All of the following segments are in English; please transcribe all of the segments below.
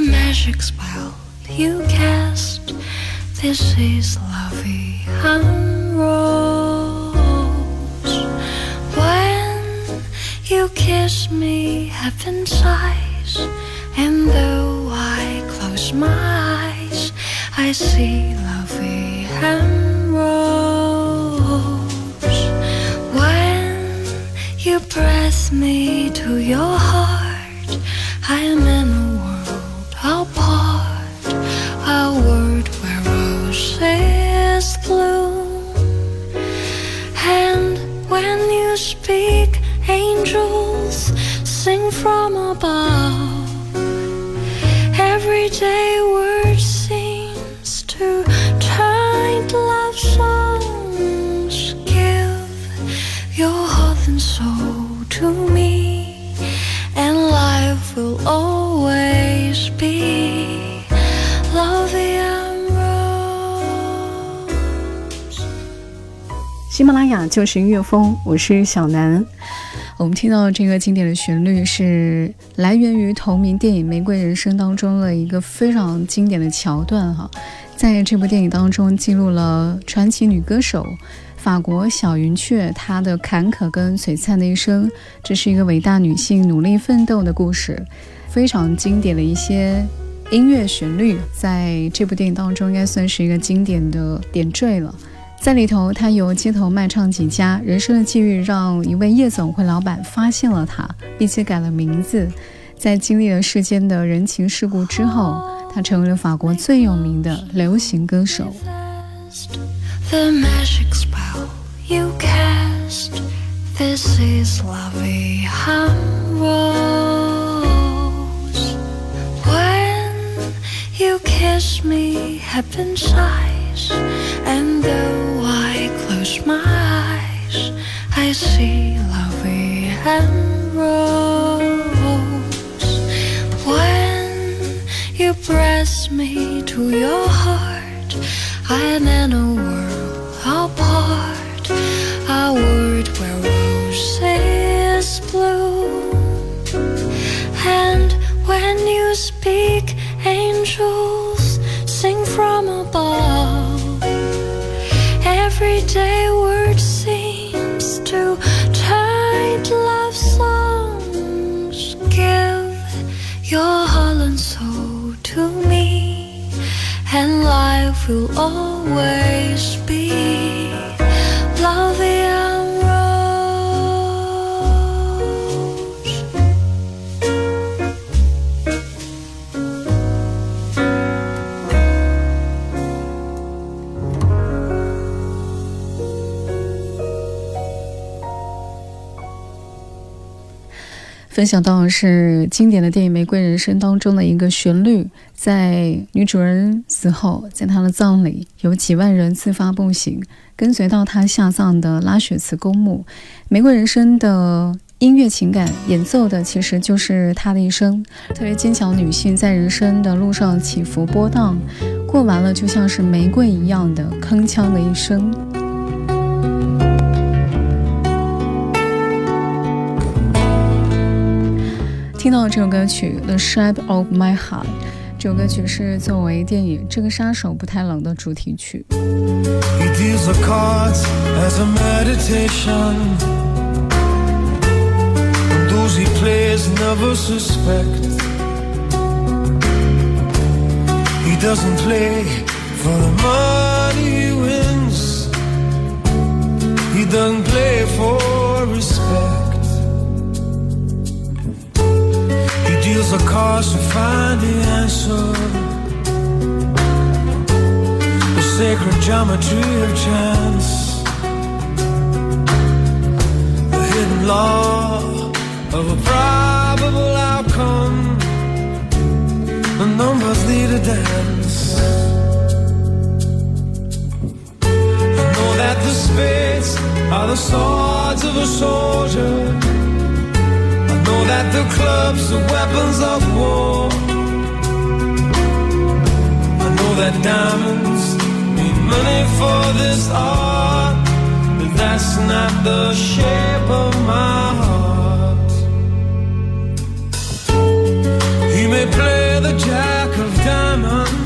Magic spell you cast. This is lovey and. When you kiss me, heaven sighs, and though I close my eyes, I see lovey and press me to your heart, 马拉雅就是音乐风，我是小南。我们听到这个经典的旋律是来源于同名电影《玫瑰人生》当中的一个非常经典的桥段哈。在这部电影当中，记录了传奇女歌手法国小云雀她的坎坷跟璀璨的一生。这是一个伟大女性努力奋斗的故事，非常经典的一些音乐旋律，在这部电影当中应该算是一个经典的点缀了。在里头，他由街头卖唱起家，人生的际遇让一位夜总会老板发现了他，并且改了名字。在经历了世间的人情世故之后，他成为了法国最有名的流行歌手。And though my eyes, I see lovely and rose. When you press me to your heart, I am in a world apart, 分享到是经典的电影《玫瑰人生》当中的一个旋律，在女主人死后，在她的葬礼，有几万人自发步行，跟随到她下葬的拉雪茨公墓。《玫瑰人生》的音乐情感演奏的，其实就是她的一生。特别坚强女性在人生的路上起伏波荡，过完了就像是玫瑰一样的铿锵的一生。听到这首歌曲《The Shape of My Heart》，这首歌曲是作为电影《这个杀手不太冷》的主题曲。He deals the cards as a meditation. And those he plays never suspect. He doesn't play for the money he wins. He doesn't play for respect. A cost to find the answer. The sacred geometry of chance. The hidden law of a probable outcome. The numbers lead a dance. I know that the spades are the swords of a soldier. Know that the clubs are weapons of war. I know that diamonds need money for this art, but that's not the shape of my heart. He may play the jack of diamonds.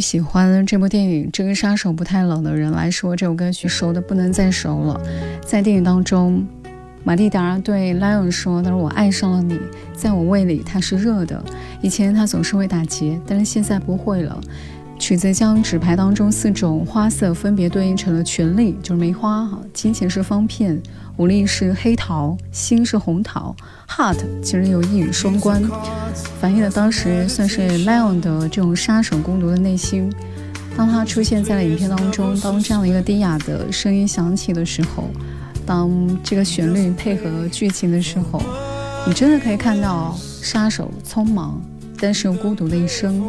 喜欢这部电影《这个杀手不太冷》的人来说，这首歌曲熟的不能再熟了。在电影当中，马蒂达对莱昂说：“他说我爱上了你，在我胃里它是热的。以前它总是会打结，但是现在不会了。”曲子将纸牌当中四种花色分别对应成了权力，就是梅花哈；金钱是方片，武力是黑桃，心是红桃。Heart 其实有一语双关，反映了当时算是 Leon 的这种杀手孤独的内心。当他出现在了影片当中，当这样的一个低哑的声音响起的时候，当这个旋律配合剧情的时候，你真的可以看到杀手匆忙但是又孤独的一生。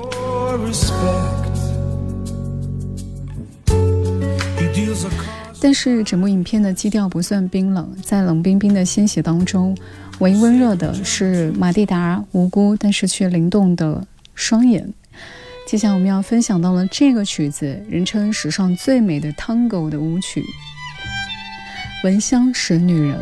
但是整部影片的基调不算冰冷，在冷冰冰的鲜血当中，唯一温热的是马蒂达无辜但是却灵动的双眼。接下来我们要分享到了这个曲子，人称史上最美的 Tango 的舞曲《闻香识女人》。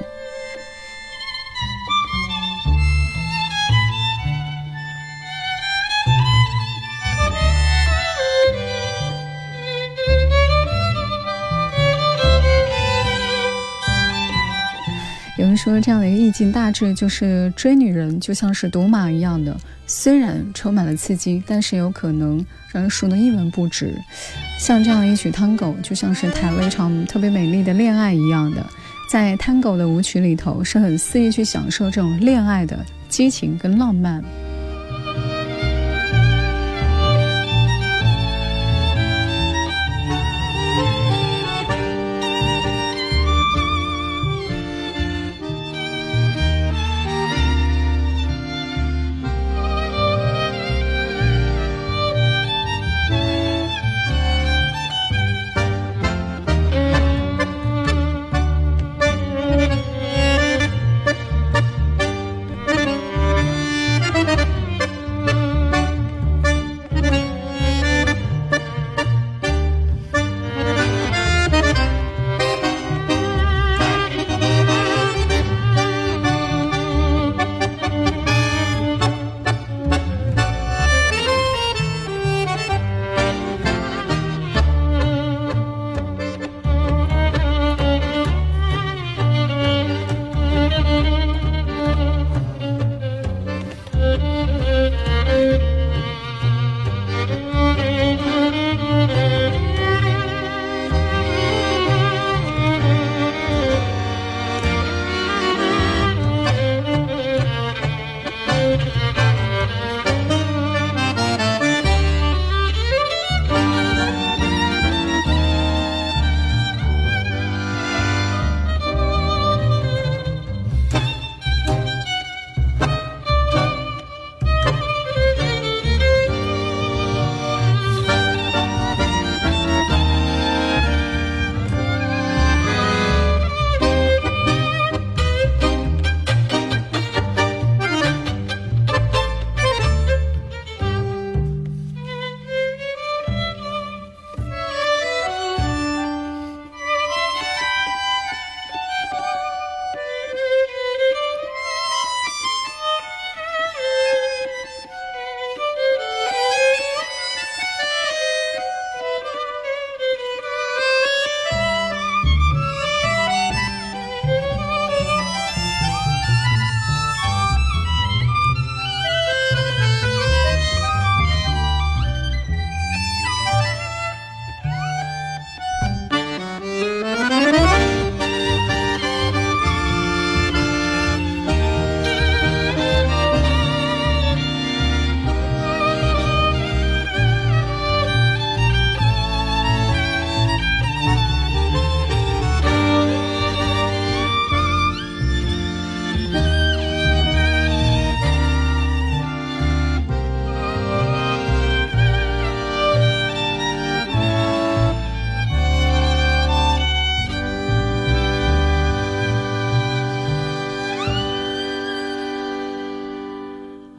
说这样的一个意境，大致就是追女人就像是赌马一样的，虽然充满了刺激，但是有可能让人输得一文不值。像这样的一曲探戈，就像是谈了一场特别美丽的恋爱一样的，在探戈的舞曲里头，是很肆意去享受这种恋爱的激情跟浪漫。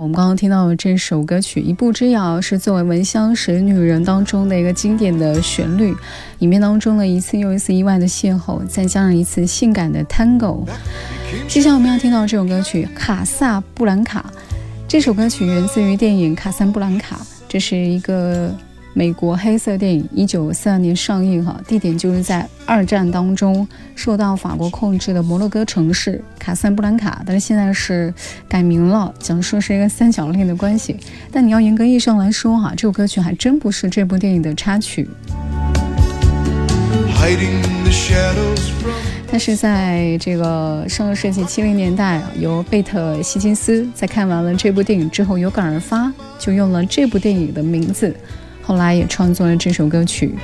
我们刚刚听到的这首歌曲《一步之遥》是作为《闻香识女人》当中的一个经典的旋律，里面当中的一次又一次意外的邂逅，再加上一次性感的 Tango。接下来我们要听到这首歌曲《卡萨布兰卡》。这首歌曲源自于电影《卡萨布兰卡》，这是一个。美国黑色电影一九四二年上映，哈，地点就是在二战当中受到法国控制的摩洛哥城市卡萨布兰卡，但是现在是改名了，讲述是一个三角恋的关系。但你要严格意义上来说，哈，这首歌曲还真不是这部电影的插曲。它是在这个上个世纪七零年代，由贝特希金斯在看完了这部电影之后有感而发，就用了这部电影的名字。后来也创作了这首歌曲。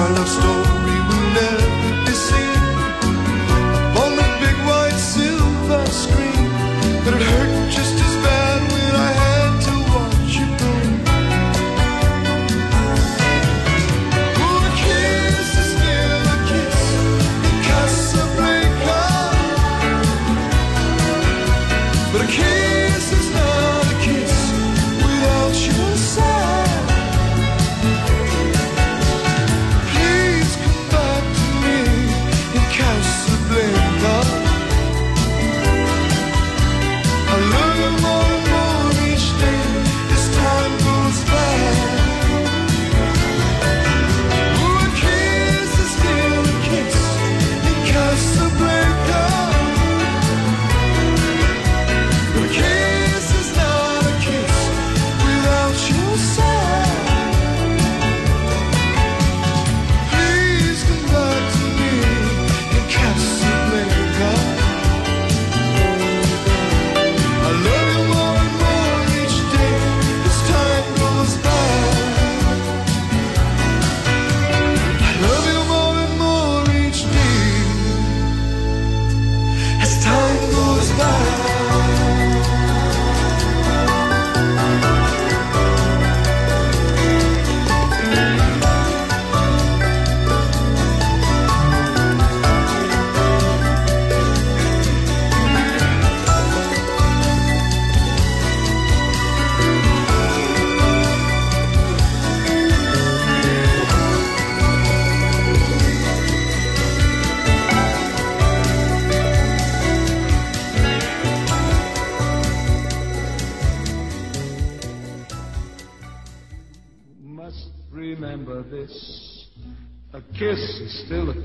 corner stone.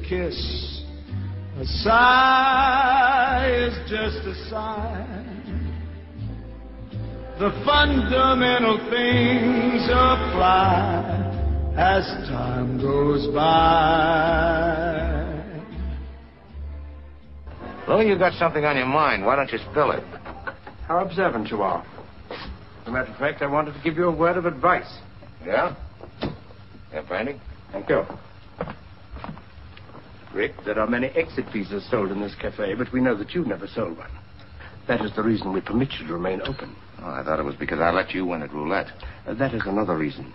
Kiss. A sigh is just a sigh. The fundamental things apply as time goes by. Louis, you've got something on your mind. Why don't you spill it? How observant you are. As a matter of fact, I wanted to give you a word of advice. Yeah? Yeah, Brandy? Thank you. Rick, there are many exit visas sold in this cafe, but we know that you've never sold one. That is the reason we permit you to remain open. Oh, I thought it was because I let you win at roulette. Uh, that is another reason.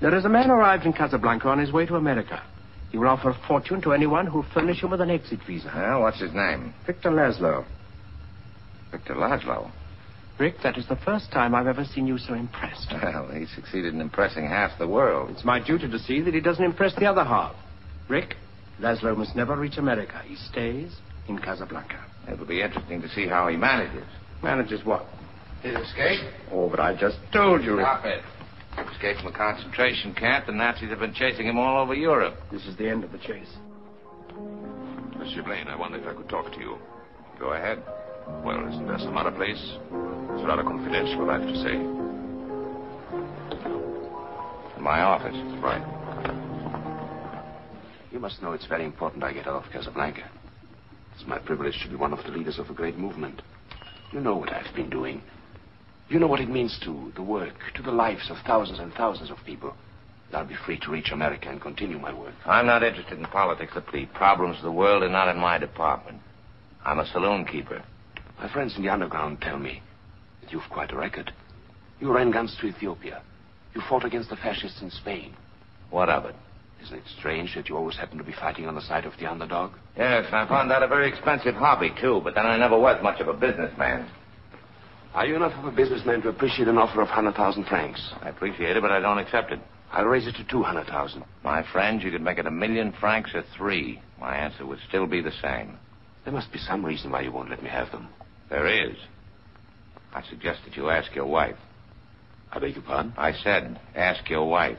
There is a man arrived in Casablanca on his way to America. He will offer a fortune to anyone who'll furnish him with an exit visa. Well, what's his name? Victor Laszlo. Victor Laszlo. Rick, that is the first time I've ever seen you so impressed. Well, he succeeded in impressing half the world. It's my duty to see that he doesn't impress the other half. Rick, Laszlo must never reach America. He stays in Casablanca. It'll be interesting to see how he manages. Manages what? His escape? Oh, but I just told you, Rick. Stop it. Escaped from a concentration camp. The Nazis have been chasing him all over Europe. This is the end of the chase. Monsieur Blaine, I wonder if I could talk to you. Go ahead. Well, isn't there some other place? It's rather confidential, I have to say. In my office. Right. You must know it's very important I get out of Casablanca. It's my privilege to be one of the leaders of a great movement. You know what I've been doing. You know what it means to the work, to the lives of thousands and thousands of people. I'll be free to reach America and continue my work. I'm not interested in politics. The problems of the world are not in my department. I'm a saloon keeper. My friends in the underground tell me that you've quite a record. You ran guns to Ethiopia. You fought against the fascists in Spain. What of it? Isn't it strange that you always happen to be fighting on the side of the underdog? Yes, I found that a very expensive hobby, too, but then I never was much of a businessman. Are you enough of a businessman to appreciate an offer of 100,000 francs? I appreciate it, but I don't accept it. I'll raise it to 200,000. My friend, you could make it a million francs or three. My answer would still be the same. There must be some reason why you won't let me have them. There is. I suggest that you ask your wife. I beg your pardon? I said, ask your wife.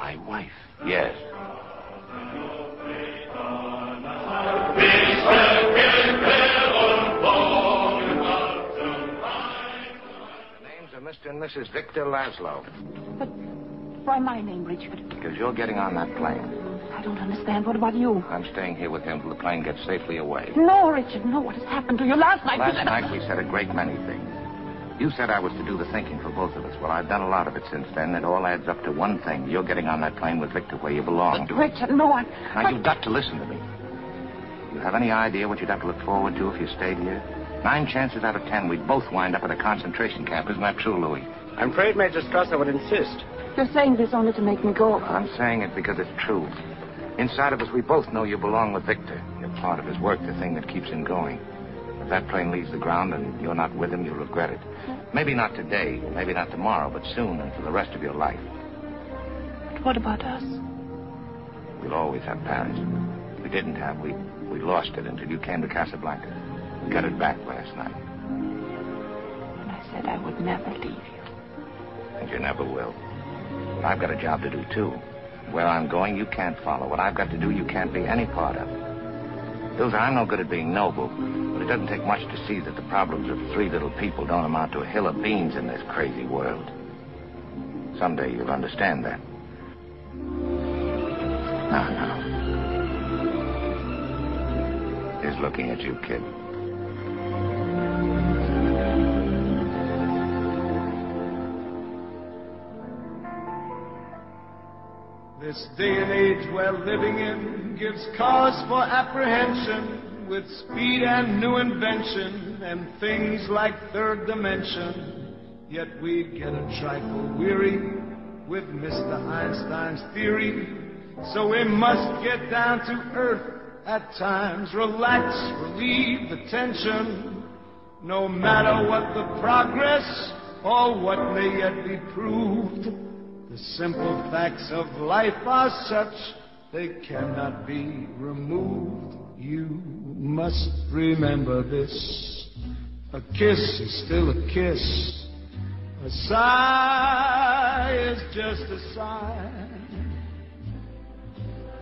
My wife? Yes. The names are Mr. and Mrs. Victor Laszlo. But why my name, Richard? Because you're getting on that plane. I don't understand. What about you? I'm staying here with him till the plane gets safely away. No, Richard, no. What has happened to you last night? Last night we said a great many things. You said I was to do the thinking for both of us. Well, I've done a lot of it since then. It all adds up to one thing. You're getting on that plane with Victor where you belong. But, Richard, no, I... Now, you've got to listen to me. You have any idea what you'd have to look forward to if you stayed here? Nine chances out of ten, we'd both wind up at a concentration camp. Isn't that true, Louis? I'm afraid, Major Strasser would insist. You're saying this only to make me go. I'm saying it because it's true. Inside of us, we both know you belong with Victor. You're part of his work, the thing that keeps him going. If that plane leaves the ground and you're not with him, you'll regret it. Maybe not today, maybe not tomorrow, but soon and for the rest of your life. But what about us? We'll always have Paris. We didn't have. We we lost it until you came to Casablanca. We got it back last night. And I said I would never leave you. And you never will. But I've got a job to do, too. Where I'm going, you can't follow. What I've got to do, you can't be any part of. Ilsa, I'm no good at being noble, but it doesn't take much to see that the problems of three little people don't amount to a hill of beans in this crazy world. Someday you'll understand that. Now, now. He's looking at you, kid. This day and age we're living in gives cause for apprehension with speed and new invention and things like third dimension. Yet we get a trifle weary with Mr. Einstein's theory. So we must get down to earth at times, relax, relieve the tension. No matter what the progress or what may yet be proved. The simple facts of life are such they cannot be removed. You must remember this. A kiss is still a kiss. A sigh is just a sigh.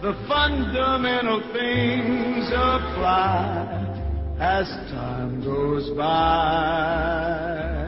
the fundamental things apply as time goes by.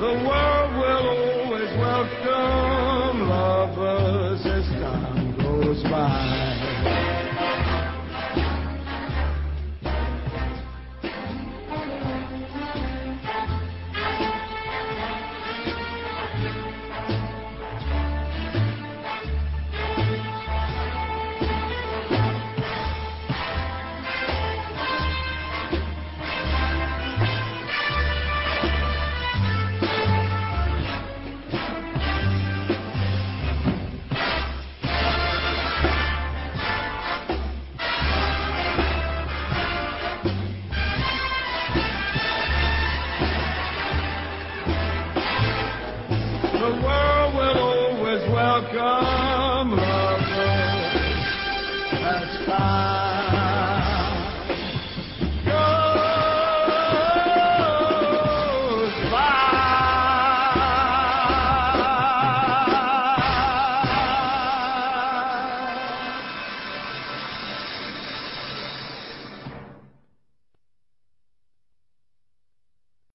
The world will always welcome lovers as time goes by.